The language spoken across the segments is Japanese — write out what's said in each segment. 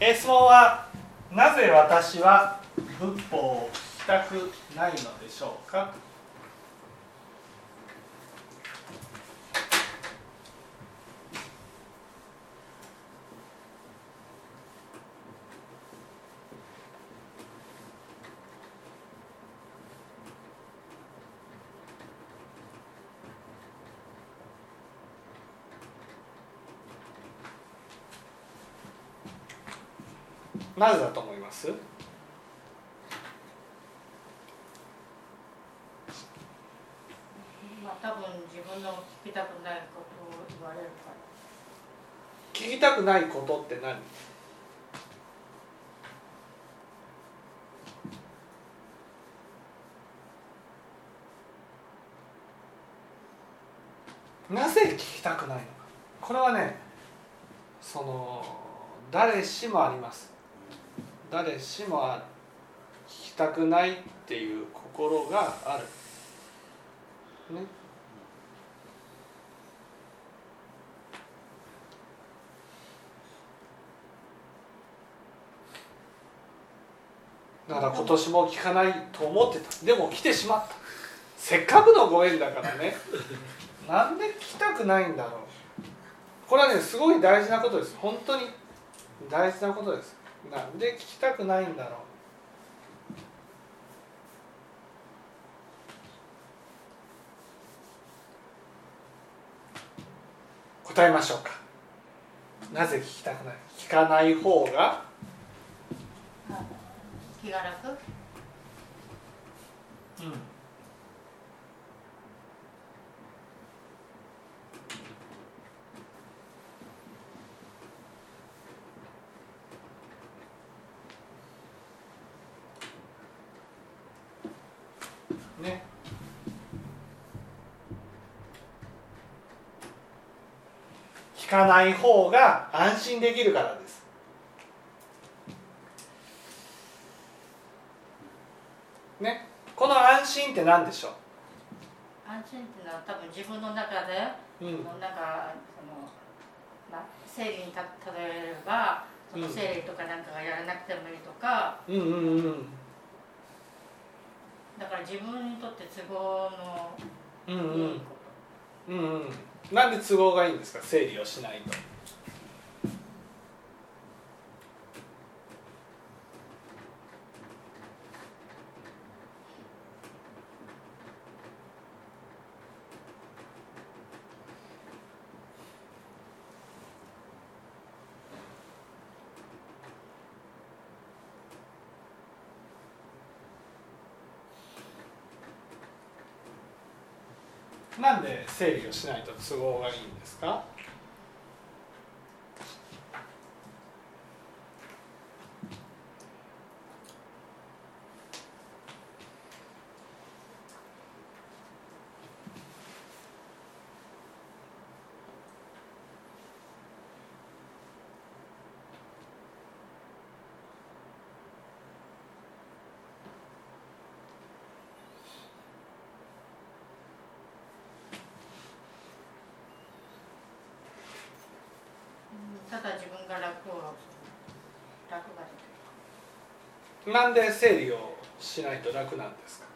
え質問はなぜ私は仏法を聞きたくないのでしょうか？なぜだと思います。まあ多分自分の聞きたくないことを言われるから。聞きたくないことって何？なぜ聞きたくないのか。これはねその誰しもあります誰しも聞きたくないっていう心がある。ね。だから今年も聞かないと思ってた。でも来てしまった。せっかくのご縁だからね。なんで聞きたくないんだろう。これはねすごい大事なことです。本当に大事なことです。なんで聞きたくないんだろう？答えましょうか。なぜ聞きたくない？聞かない方が？気が楽？うんね聞かない方が安心できるからです。ね。この安心って何でしょ安心っていうのは多分自分の中で、う、うんなんかその、まあ、整理にた例えればそのうん。整理とかなんかがやらなくてもいいとか、うんうんうんだから自分にとって都合のうんうん。いいこうんうんなんで都合がいいんですか？整理をしないとなんで整理をしないと都合がいいんですか？とた自分が楽を楽ができるなんで整理をしないと楽なんですか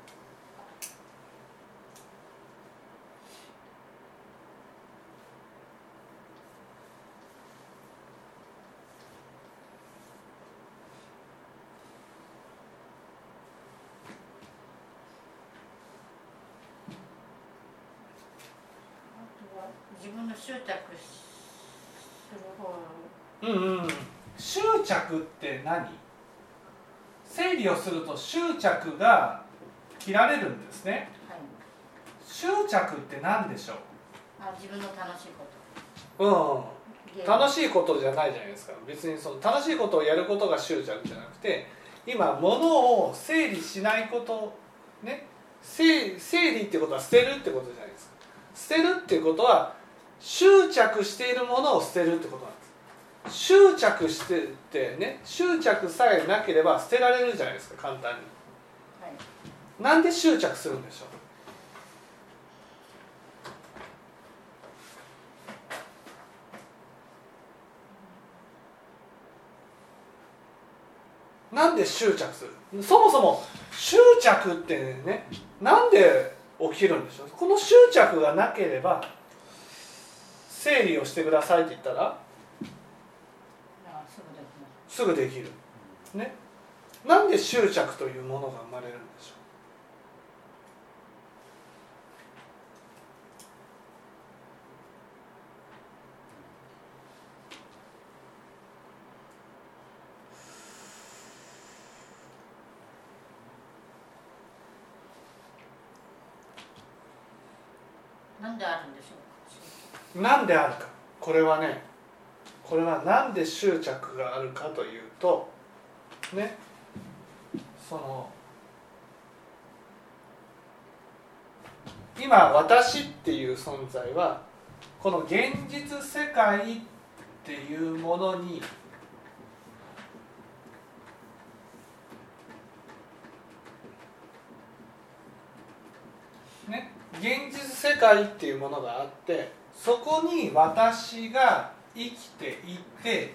あとは自分の執着する方うんうん執着って何？整理をすると執着が切られるんですね。はい。執着って何でしょあ自分の楽しいこううん。と楽しいことじゃないじゃないですか。別にその楽しいことをやることが執着じゃなくて今物を整理しないことね。整整理ってことは捨てるってことじゃないですか。捨てるっていうことは執着しているものを捨てるってことなんです執着しててね執着さえなければ捨てられるじゃないですか簡単に。はい。なんで執着するんでしょう？なんで執着する？そもそも執着ってねなんで起きるんでしょう？この執着がなければ整理をしてくださいって言ったらすすぐできる。ね。なんで執着というものが生まれるんでしょなんであるんでしょううなんであるか。これはねこれはなんで執着があるかというとねその今私っていう存在はこの現実世界っていうものにね現実世界っていうものがあってそこに私が生きていて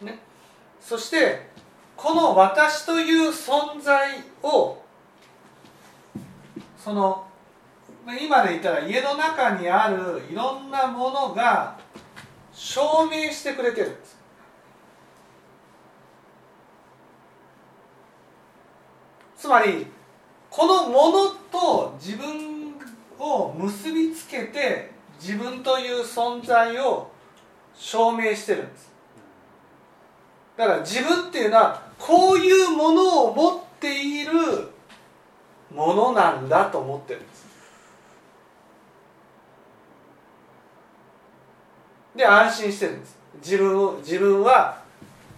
ね。そしてこの私という存在をその今で言ったら家の中にあるいろんなものが証明してくれてるんです。つまりこのものと自分を結びつけて自分という存在を証明してるんです。だから自分っていうのはこういうものを持っているものなんだと思ってるんです。で安心してるんです。自分を自分は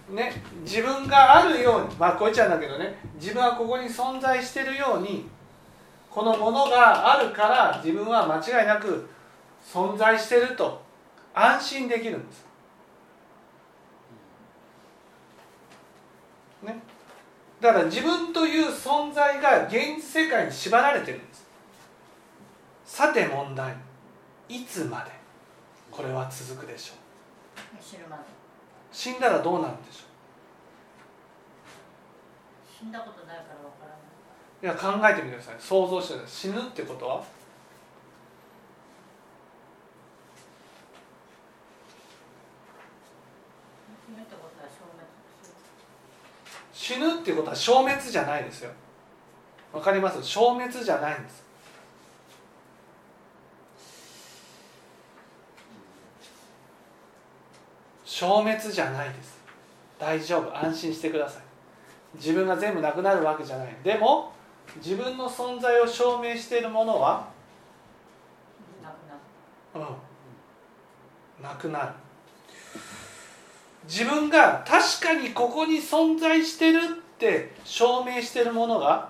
ね自分があるようにまあこいつなんだけどね自分はここに存在してるようにこのものがあるから自分は間違いなく存在してると安心できるんです。ね。だから自分という存在が現実世界に縛られてるんです。さて問題。いつまで？これは続くでしょう。死ぬまで。死んだらどうなるんでしょ死んだことないからわからない。いや考えてみてください。想像してください。死ぬってことは死ぬってことは消滅する死ぬっていうことは消滅じゃないですよ。わかります？消滅じゃないんです。消滅じゃないです。大丈夫。安心してください。自分が全部なくなるわけじゃない。でも自分の存在を証明しているものはなくなる。うん、なくなる自分が確かにここに存在してるって証明してるものが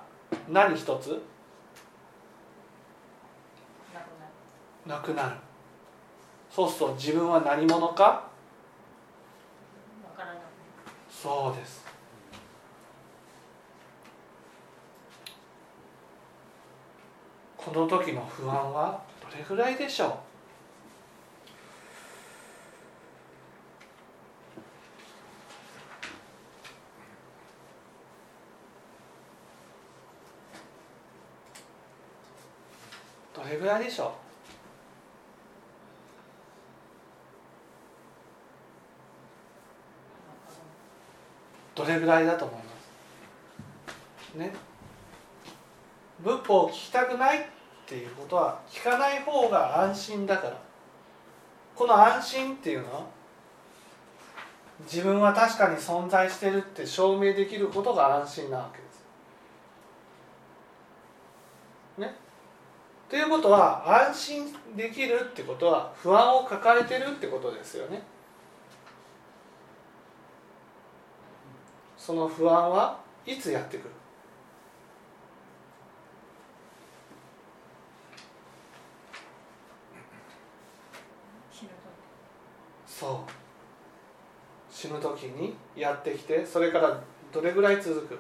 何一つ？なくなる。そうすると自分は何者か？そうです。この時の不安はどれぐらいでしょう？どれぐらいでしょう？どれぐらいだと思います？ね？仏法を聞きたくないっていうことは聞かない方が安心だから。この安心っていうのは自分は確かに存在してるって証明できることが安心なわけです。ね？ということは安心できるってことは不安を抱えてるってことですよね。その不安はいつやってくる？そう。死ぬ時にやってきてそれからどれぐらい続く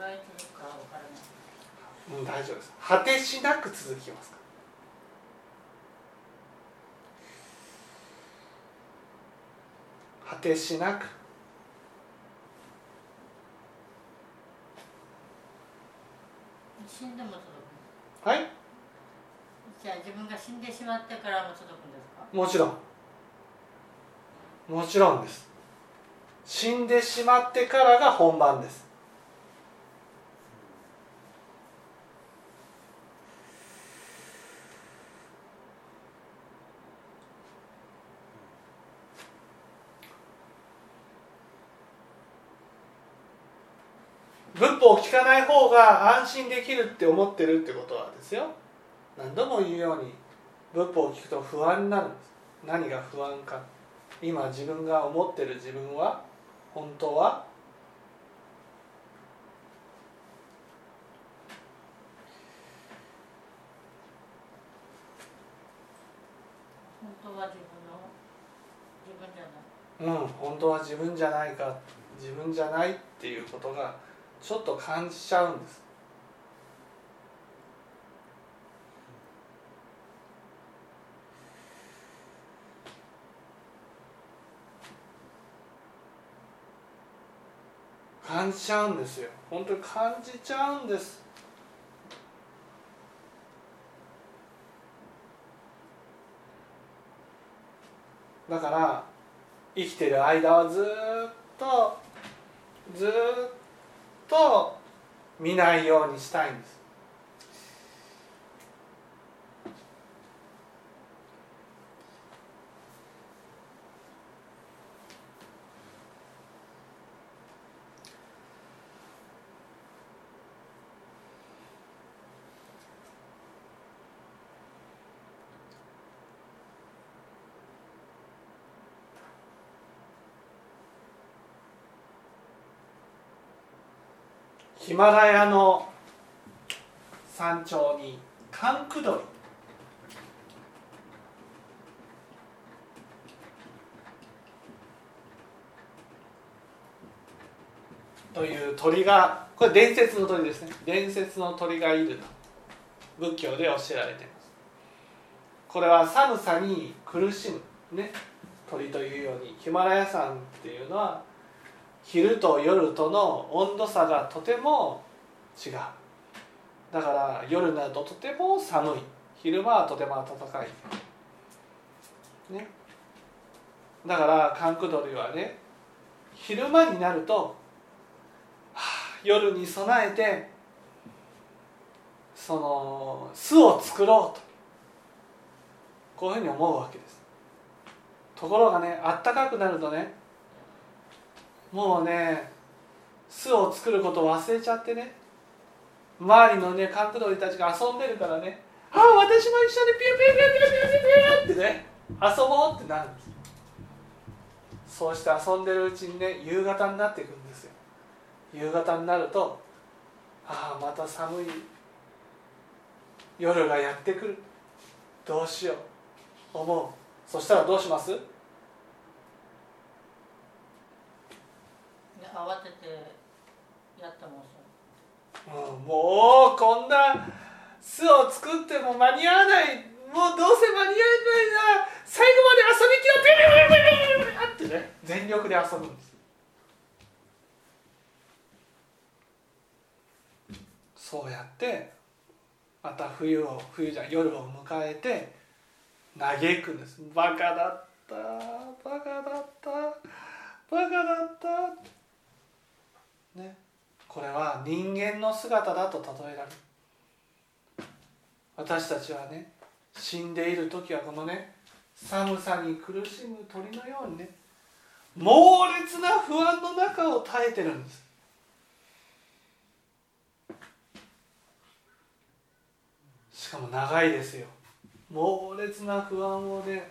らい続くかわからないうん大丈夫です果てしなく続きます。果てしなく。死んでも届はい？くじゃあ自分が死んでしまってからも届くんですか？もちろん。もちろんです。死んでしまってからが本番です仏法を聞かない方が安心できるって思ってるってことはですよ。何度も言うように仏法を聞くと不安になるんです。何が不安か。今自分が思ってる自分は本当は本当は自分の自分じゃない。うん本当は自分じゃないか自分じゃないっていうことがちょっと感じちゃうんです。感じちゃうんですよ。本当に感じちゃうんです。だから生きてる間はずっとずっと見ないようにしたいんです。ヒマラヤの山頂にカンクドリ。という鳥がこれ伝説の鳥ですね。伝説の鳥がいると仏教で教えられています。これは寒さに苦しむね鳥というようにヒマラヤ山っていうのは昼と夜との温度差がとても違う。だから夜になるととても寒い。昼間はとても暖かい。ね。だからカンクドリはね昼間になると、はあ、夜に備えてその巣を作ろうと。こういうふうに思うわけです。ところがねあったかくなるとねもうね巣を作ることを忘れちゃってね。周りのねカンクドリたちが遊んでるからね「ああ私も一緒にピュピュピュピュピュピュピュってね遊ぼうってなるんですそうして遊んでるうちにね夕方になっていくんですよ。夕方になるとああまた寒い。夜がやってくる。どうしよう。思う。そしたらどうします？慌ててやったもんそう。もうこんな巣を作っても間に合わない。もうどうせ間に合わないな最後まで遊びきろ。ピュピュピュピュピュってね全力で遊ぶんですそうやってまた冬を冬じゃ夜を迎えて嘆くんですバカだったバカだったバカだったね。これは人間の姿だと例えられる。私たちはね死んでいる時はこのね寒さに苦しむ鳥のようにね猛烈な不安の中を耐えてるんです。しかも長いですよ。猛烈な不安をね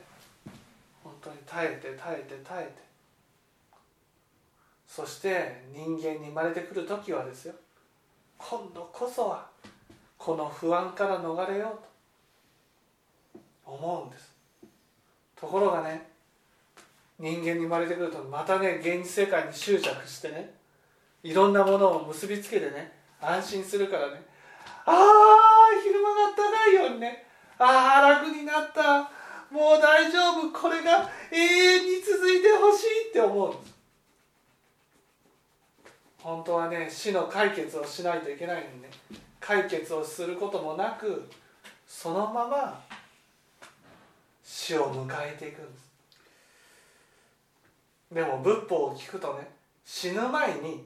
本当に耐えて耐えて耐えて。そして人間に生まれてくる時はですよ。今度こそはこの不安から逃れようと思うんです。ところがね人間に生まれてくるとまたね現実世界に執着してねいろんなものを結びつけてね安心するからねああ昼間が暖かいようにねああ楽になったもう大丈夫これが永遠に続いてほしいって思うんです。本当はね死の解決をしないといけないのにね。解決をすることもなくそのまま死を迎えていくんです。でも仏法を聞くとね死ぬ前に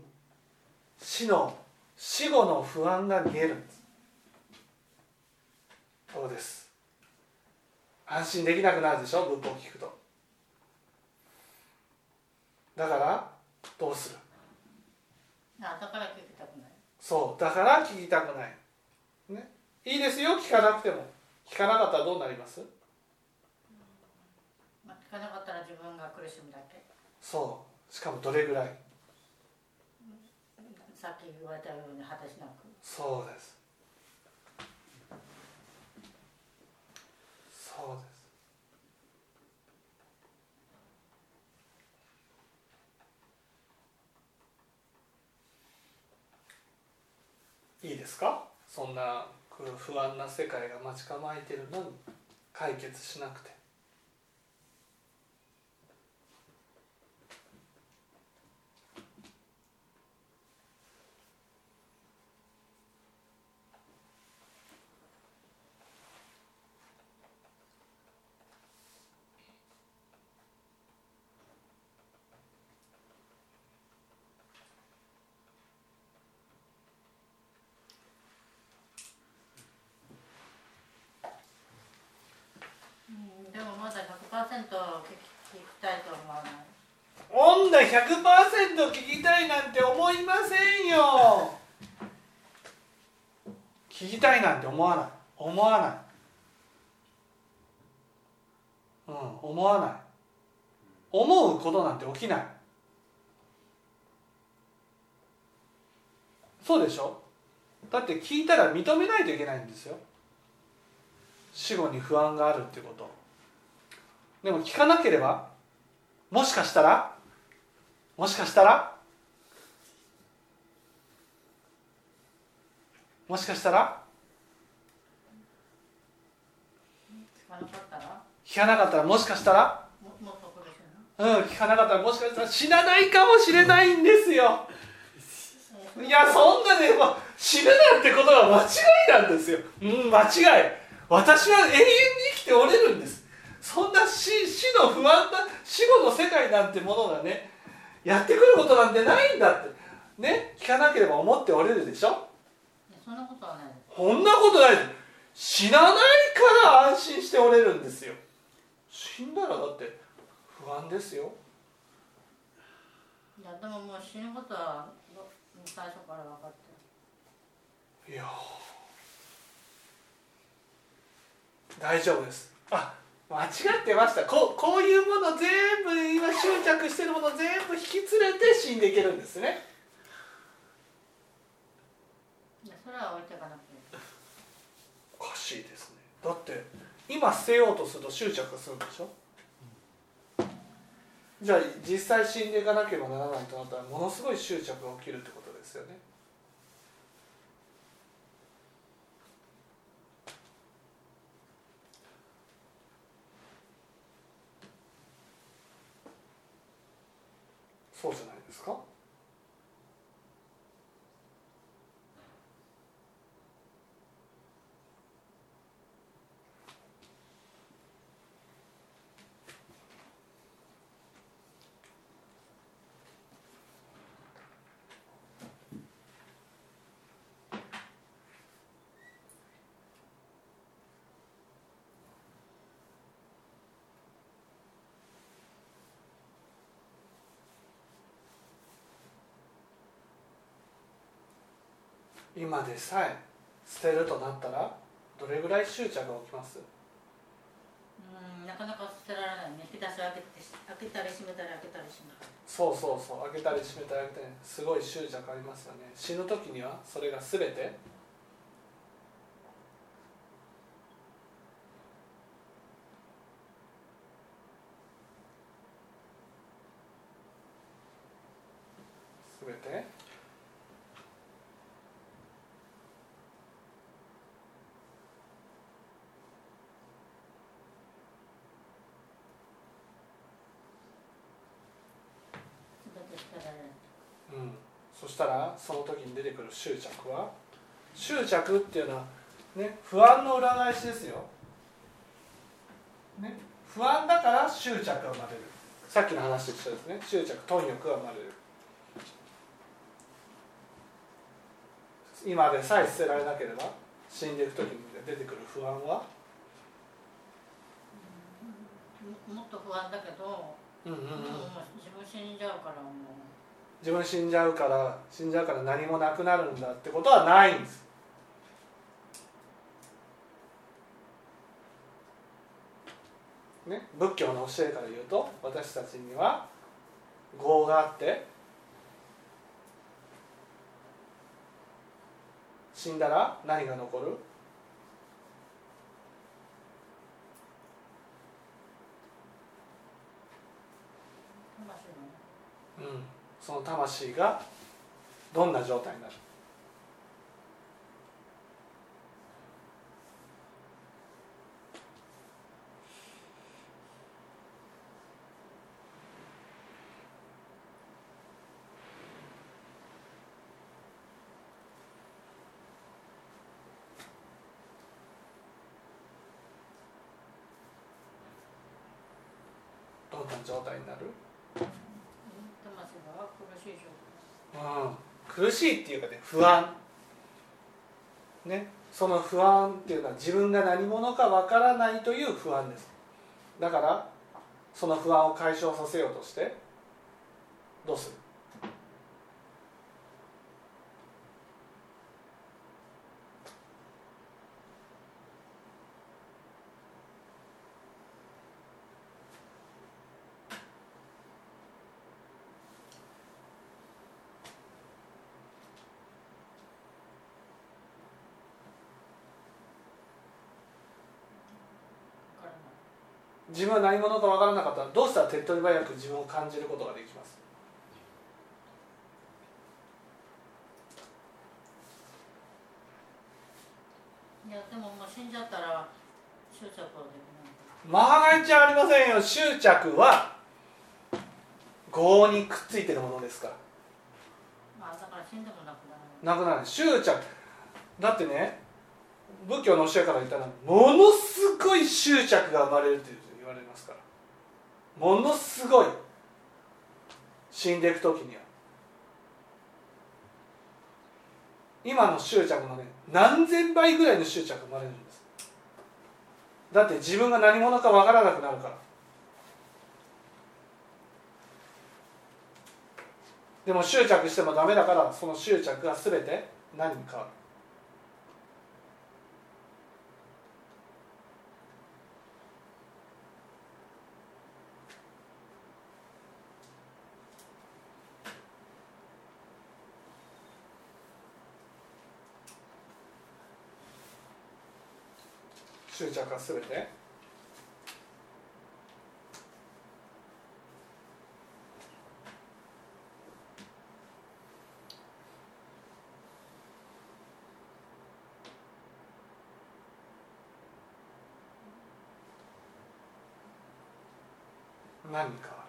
死の死後の不安が見えるんです。そうです。安心できなくなるでしょ仏法を聞くと。だからどうする？あだから聞きたくない。そうだから聞きたくない、ね、いいですよ聞かなくても。聞かなかったらどうなります？まあ、聞かなかったら自分が苦しむだけ。そう。しかもどれぐらい？さっき言われたように果たしなく。そうですそうですいいですか？そんな不安な世界が待ち構えてるのに解決しなくてうんでもまだ100%聞き聞きたいと思わない女100%聞きたいなんて思いませんよ。聞きたいなんて思わない。思わない。うん思わない。思うことなんて起きない。そうでしょ？だって聞いたら認めないといけないんですよ。死後に不安があるってこと。でも聞かなければもしかしたらもしかしたら？もしかしたら？聞かなかったら？聞かなかったら？もしかしたら？うん聞かなかったら？もしかしたら死なないかもしれないんですよ。いやそんなね、まあ、死ぬなんてことは間違いなんですよ。うん間違い。私は永遠に生きておれるんです。そんな死死の不安な死後の世界なんてものがねやってくることなんてないんだって。ね聞かなければ思っておれるでしょ？そんなことはないです。こんなことない死なないから安心しておれるんですよ。死んだらだって不安ですよ。いやでももう死ぬことは最初から分かっていやー。大丈夫です。あ間違ってました。こうこういうもの全部今執着してるもの全部引き連れて死んでいけるんですね。それは置いていかなくて。おかしいですね。だって今捨てようとすると執着するんでしょ？じゃあ実際死んでいかなければならないとなったらものすごい執着が起きるってことですよねそうじゃないですか？今でさえ捨てるとなったらどれぐらい執着が起きます？うんなかなか捨てられないね。引き出しを開けて開けたり閉めたり開けたり閉めたりそうそうそう。開けたり閉めたり開けたり。すごい執着ありますよね。死ぬ時にはそれが全てそしたらその時に出てくる執着は執着っていうのはね不安の裏返しですよ、ね、不安だから執着が生まれる。さっきの話と一緒ですね。執着貪欲が生まれる。今でさえ捨てられなければ死んでいく時に出てくる不安は？ももっと不安だけど、うんうんうん。でももう自分死んじゃうからもう自分死んじゃうから死んじゃうから何もなくなるんだってことはないんです。ね、仏教の教えから言うと私たちには業があって死んだら何が残る？うん、その魂がどんな状態になる？どんな状態になる？苦しい状態うん、苦しいっていうかね不安。ね。その不安っていうのは自分が何者かわからないという不安です。だからその不安を解消させようとしてどうするわからない自分は何者かわからなかったらどうしたら手っ取り早く自分を感じることができます？いやでももう死んじゃったら執着はできない。ちゃんありませんよ執着は業にくっついてるものですからまあだから死んでもなくならなくならない執着だってね仏教の教えから言ったらものすごい執着が生まれるって言われますから。ものすごい死んでいく時には。今の執着のね何千倍ぐらいの執着生まれるんです。だって自分が何者か分からなくなるから。でも執着してもダメだからその執着が全て何に変わる？執着が全て。何か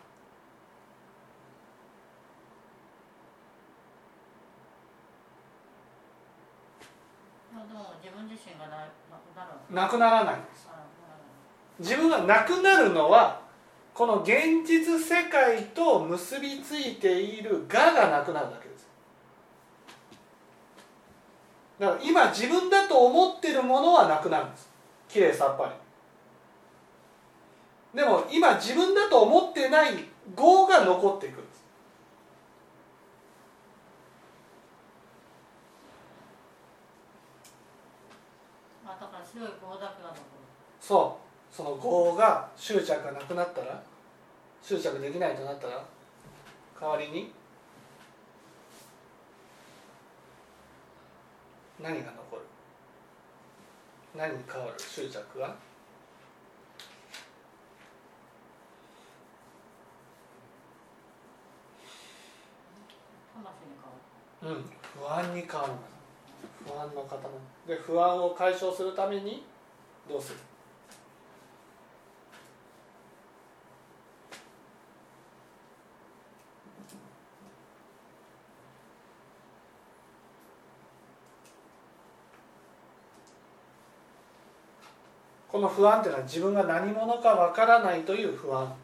変わるまあでも自身がななくなるわけ。なくならないんです。あ自分がなくなるのはこの現実世界と結びついている我がなくなるだけです。だから今自分だと思ってるものはなくなるんです。きれいさっぱり。でも今自分だと思ってない業が残っていくんですまあだから白い棒だけが残るそう。その業が執着がなくなったら執着できないとなったら代わりに何が残る？何に変わる執着が？うん。不安に変わる。不安の塊で不安を解消するためにどうする？の不安っていうのは自分が何者かわからないという不安。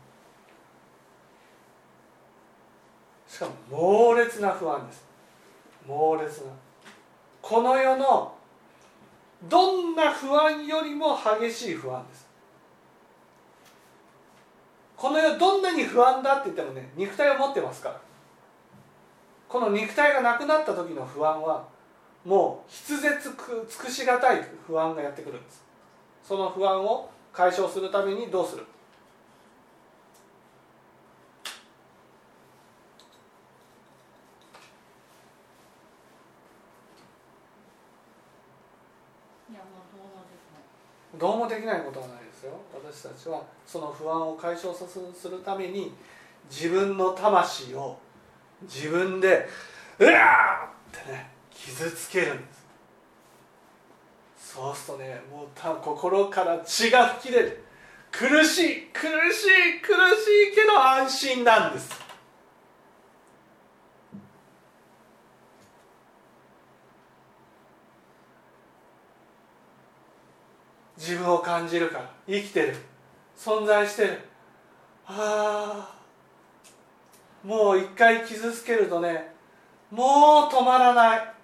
しかも猛烈な不安です。猛烈な。この世のどんな不安よりも激しい不安です。この世どんなに不安だって言ってもね肉体を持ってますから。この肉体がなくなった時の不安はもう筆舌尽くしがたい不安がやってくるんです。その不安を解消するためにどうする？どうもできない。ことはないですよ。私たちはその不安を解消するために自分の魂を自分で「うわ!」ってね傷つけるんですそうするとね。もうた心から血が吹き出る。苦しい苦しい苦しいけど安心なんです。自分を感じるから生きてる存在してる。ああもう一回傷つけるとねもう止まらない。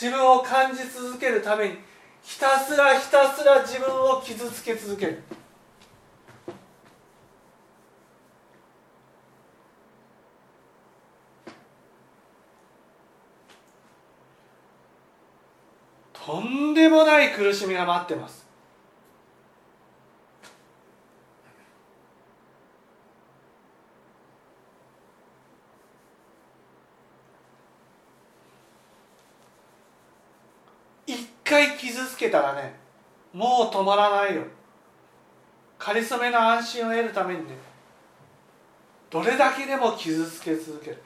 自分を感じ続けるためにひたすらひたすら自分を傷つけ続ける。とんでもない苦しみが待ってます一回傷つけたらねもう止まらないよ。かりそめの安心を得るためにねどれだけでも傷つけ続ける。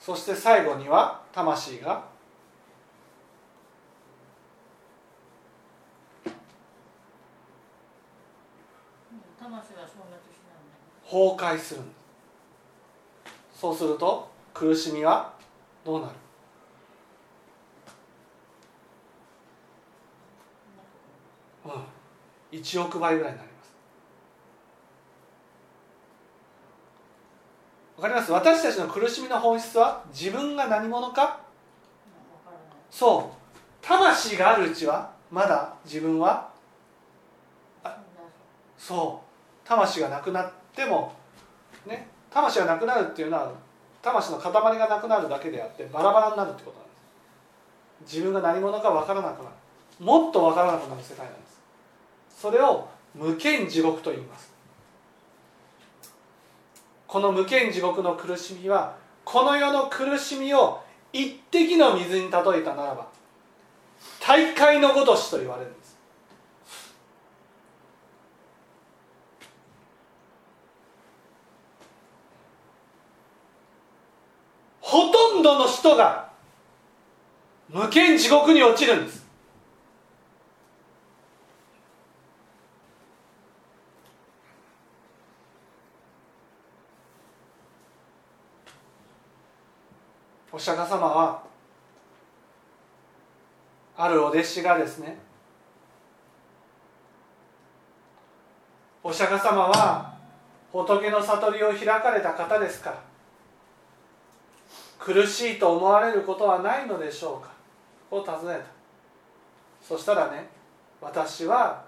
そして最後には魂が崩壊するんですそうすると苦しみはどうなる？うん。1億倍ぐらいになります。わかります？私たちの苦しみの本質は自分が何者か？そう。魂があるうちはまだ自分はそう。魂がなくなってもね。魂がなくなるっていうのは魂の塊がなくなるだけであってバラバラになるってことなんです。自分が何者か分からなくなる。もっと分からなくなる世界なんです。それを無間地獄と言います。この無間地獄の苦しみはこの世の苦しみを一滴の水に例えたならば大海のごとしと言われる。んどの人が無間地獄に落ちるんです。お釈迦様はあるお弟子がですねお釈迦様は仏の悟りを開かれた方ですから苦しいと思われることはないのでしょうか？こう尋ねた。そしたらね私は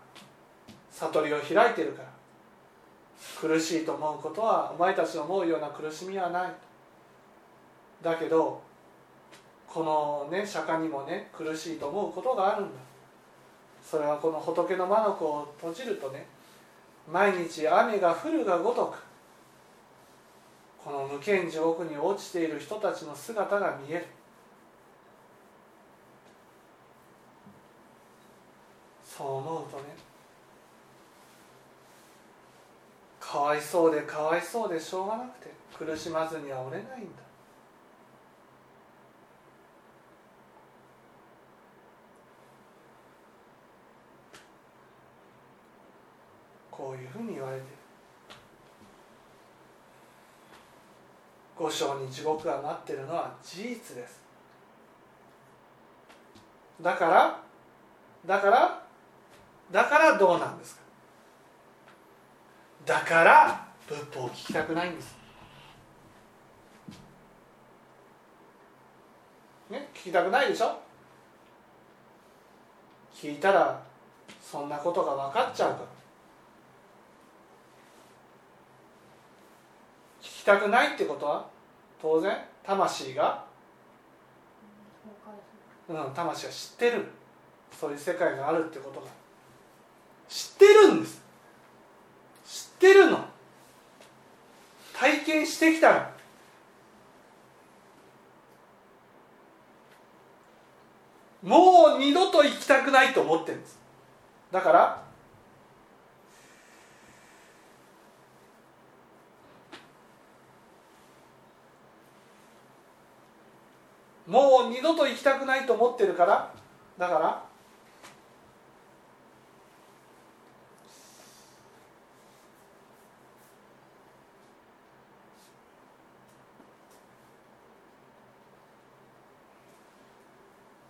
悟りを開いているから。苦しいと思うことはお前たちの思うような苦しみはない。だけどこのね釈迦にもね苦しいと思うことがあるんだ。それはこの仏の眼を閉じるとね毎日雨が降るがごとく。この無間地獄に落ちている人たちの姿が見える。そう思うとねかわいそうでかわいそうでしょうがなくて苦しまずにはおれないんだ。こういうふうに言われてる。五章に地獄が待ってるのは事実です。だからだからだからどうなんですか？だから仏法を聞きたくないんです。ね？聞きたくないでしょ？聞いたらそんなことが分かっちゃうから聞きたくないってことは？当然？魂が？うん。魂は知ってる。そういう世界があるってことが。知ってるんです。知ってるの。体験してきたの。もう二度と行きたくないと思ってるんです。だからもう二度と行きたくないと思ってるからだから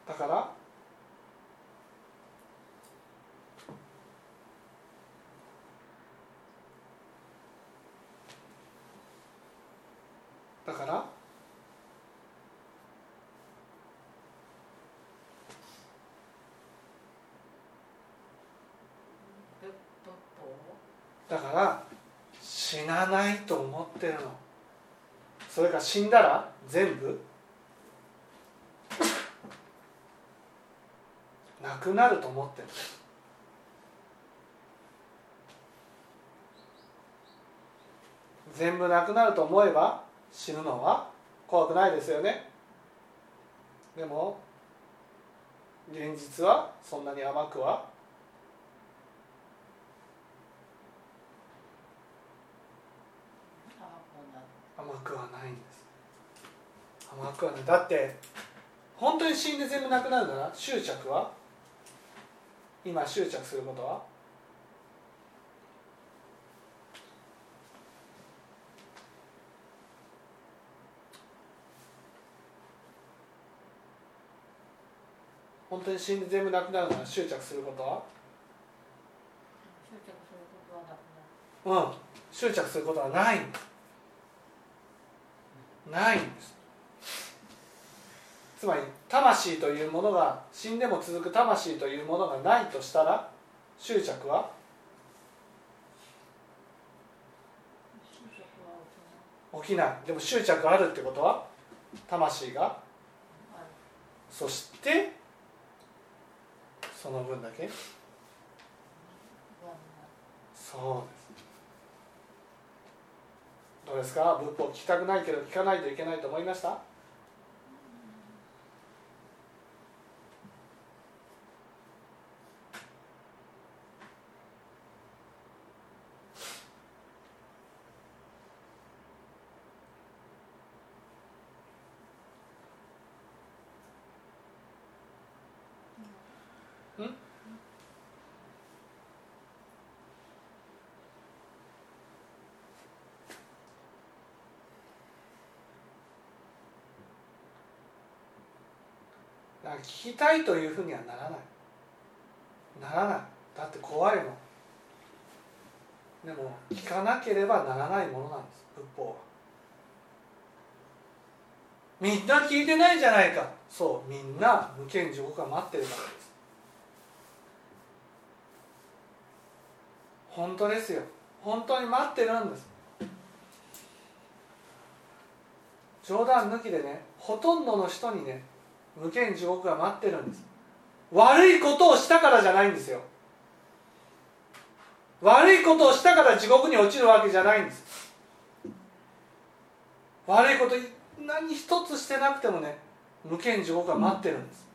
だからだから仏法だから死なないと思ってるの。それか死んだら全部？なくなると思ってる。全部なくなると思えば死ぬのは怖くないですよね。でも現実はそんなに甘くは甘くはないんです。甘くはない。だって本当に死んで全部なくなるなら執着は？今執着することは？本当に死んで全部なくなるなら執着することは？執着することはなくなる。うん。執着することはない。んですないんです。つまり魂というものが死んでも続く魂というものがないとしたら執着は？起きない。でも執着あるってことは？魂が？そしてその分だけ？そうですどうですか？仏法聞きたくないけど聞かないといけないと思いました？聞きたいというふうにはならない。ならない。だって怖いもん。でも聞かなければならないものなんです。仏法は。みんな聞いてないじゃないか。そう。みんな無権地獄が待ってるからです。本当ですよ。本当に待ってるんです。冗談抜きでねほとんどの人にね無権地獄が待ってるんです。悪いことをしたからじゃないんですよ。悪いことをしたから地獄に落ちるわけじゃないんです。悪いこと何一つしてなくてもね無権地獄が待ってるんです。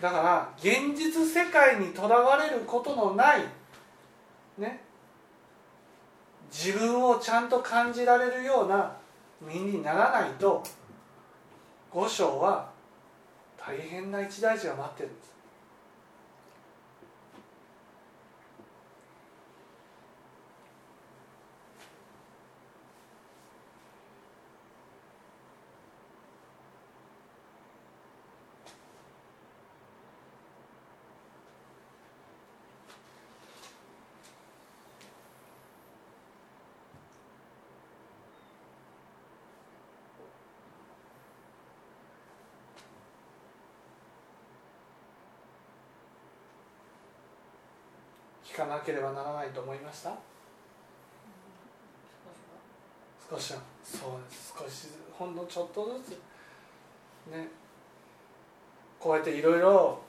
だから現実世界にとらわれることのないね自分をちゃんと感じられるような身にならないと五章は大変な一大事が待ってるんです。聞かなければならないと思いました？少しは。そうです。少しほんのちょっとずつ。ね。こうやっていろいろ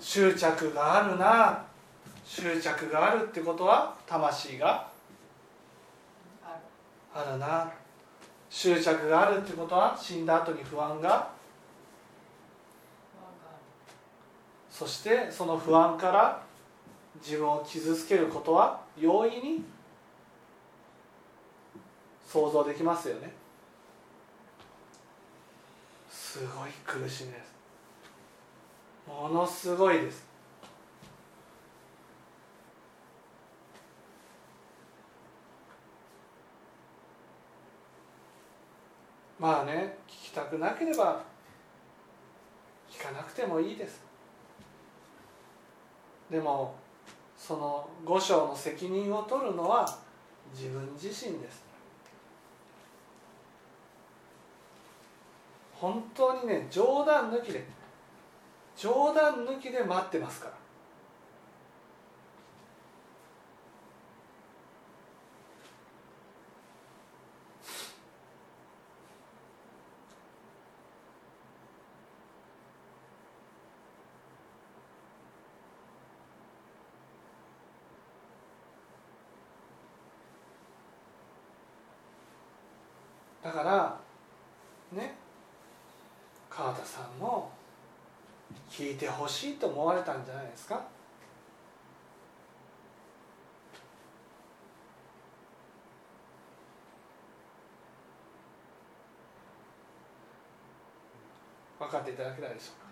執着があるな。執着があるってことは魂がある。な。執着があるってことは死んだ後に不安がそしてその不安から自分を傷つけることは容易に想像できますよね。すごい苦しみです。ものすごいです。まあね聞きたくなければ聞かなくてもいいです。でもその五章の責任を取るのは自分自身です。本当にね冗談抜きで冗談抜きで待ってますからだからね川田さんも聞いてほしいと思われたんじゃないですか？分かっていただけたでしょうか？